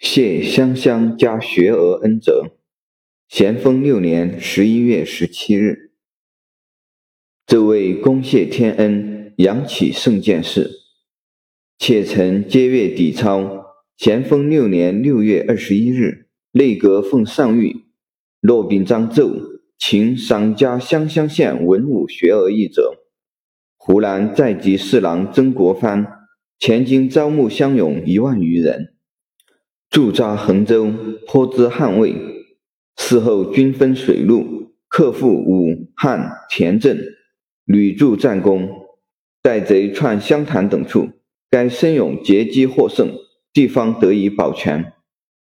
谢湘乡加学额恩泽，咸丰六年十一月十七日，这位恭谢天恩、扬起圣剑士，且曾接阅底抄。咸丰六年六月二十一日，内阁奉上谕，骆秉章奏，请赏加湘乡县文武学额一者。湖南在籍侍郎曾国藩，前经招募乡勇一万余人。驻扎衡州，颇知汉魏。事后均分水陆，克复武汉田镇，屡筑战功。待贼窜湘潭等处，该生勇截击获胜，地方得以保全。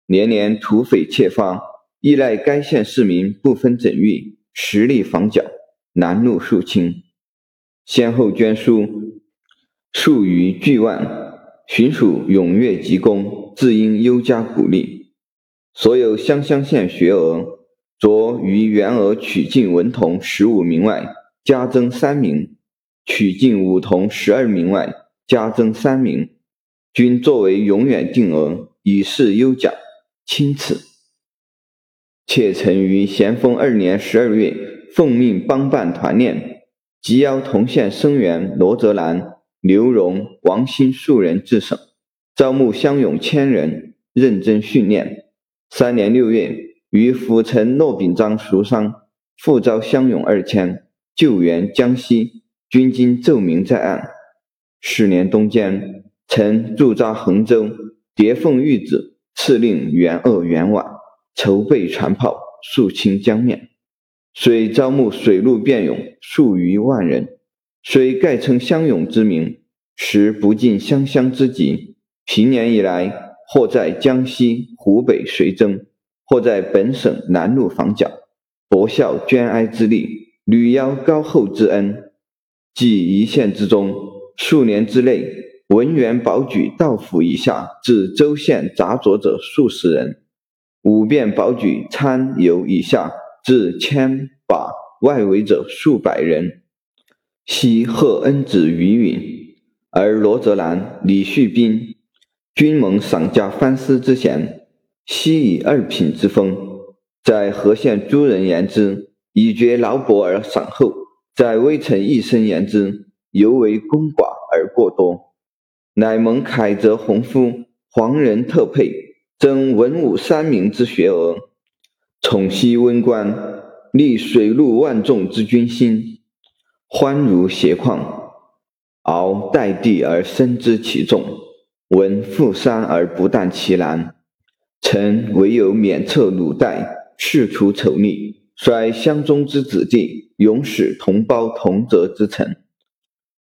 年年土匪窃发，依赖该县市民不分整域，实力防剿，南路肃清，先后捐书数余巨万。巡署踊跃急功，自应优加鼓励。所有湘乡县学额，着于原额取进文童十五名外，加增三名；取进武童十二名外，加增三名，均作为永远定额，以示优奖。钦此。且曾于咸丰二年十二月，奉命帮办团练，即邀同县生员罗泽兰。刘荣、王兴数人自省，招募乡勇千人，认真训练。三年六月，于府城骆秉章赎伤，复招乡勇二千，救援江西，军经奏明在案。四年冬间，曾驻扎衡州，叠奉谕旨，赐令援鄂援皖，筹备船炮，肃清江面。遂招募水陆便勇数余万人。虽盖称乡勇之名，实不尽湘乡之急。平年以来，或在江西、湖北随征，或在本省南路防剿，博效捐哀之力，屡邀高厚之恩。即一县之中，数年之内，文员保举道府以下至州县杂作者数十人；五便保举参游以下至千把外围者数百人。昔贺恩子于允，而罗泽兰、李旭斌均蒙赏加藩司之衔，悉以二品之封。在和县诸人言之，以觉劳薄而赏厚；在微臣一生言之，尤为功寡而过多。乃蒙凯泽鸿夫、黄仁特配，征文武三名之学额，宠悉温官，立水陆万众之军心。欢如斜旷，敖待地而生之其重；闻负山而不啖其难。臣唯有免策鲁代，去除丑逆，率乡中之子弟，永使同胞同泽之臣。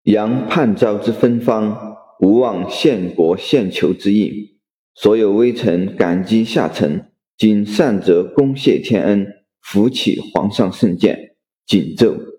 扬叛招之芬芳，无忘献国献求之意。所有微臣感激下臣，今善则恭谢天恩，扶起皇上圣鉴，谨奏。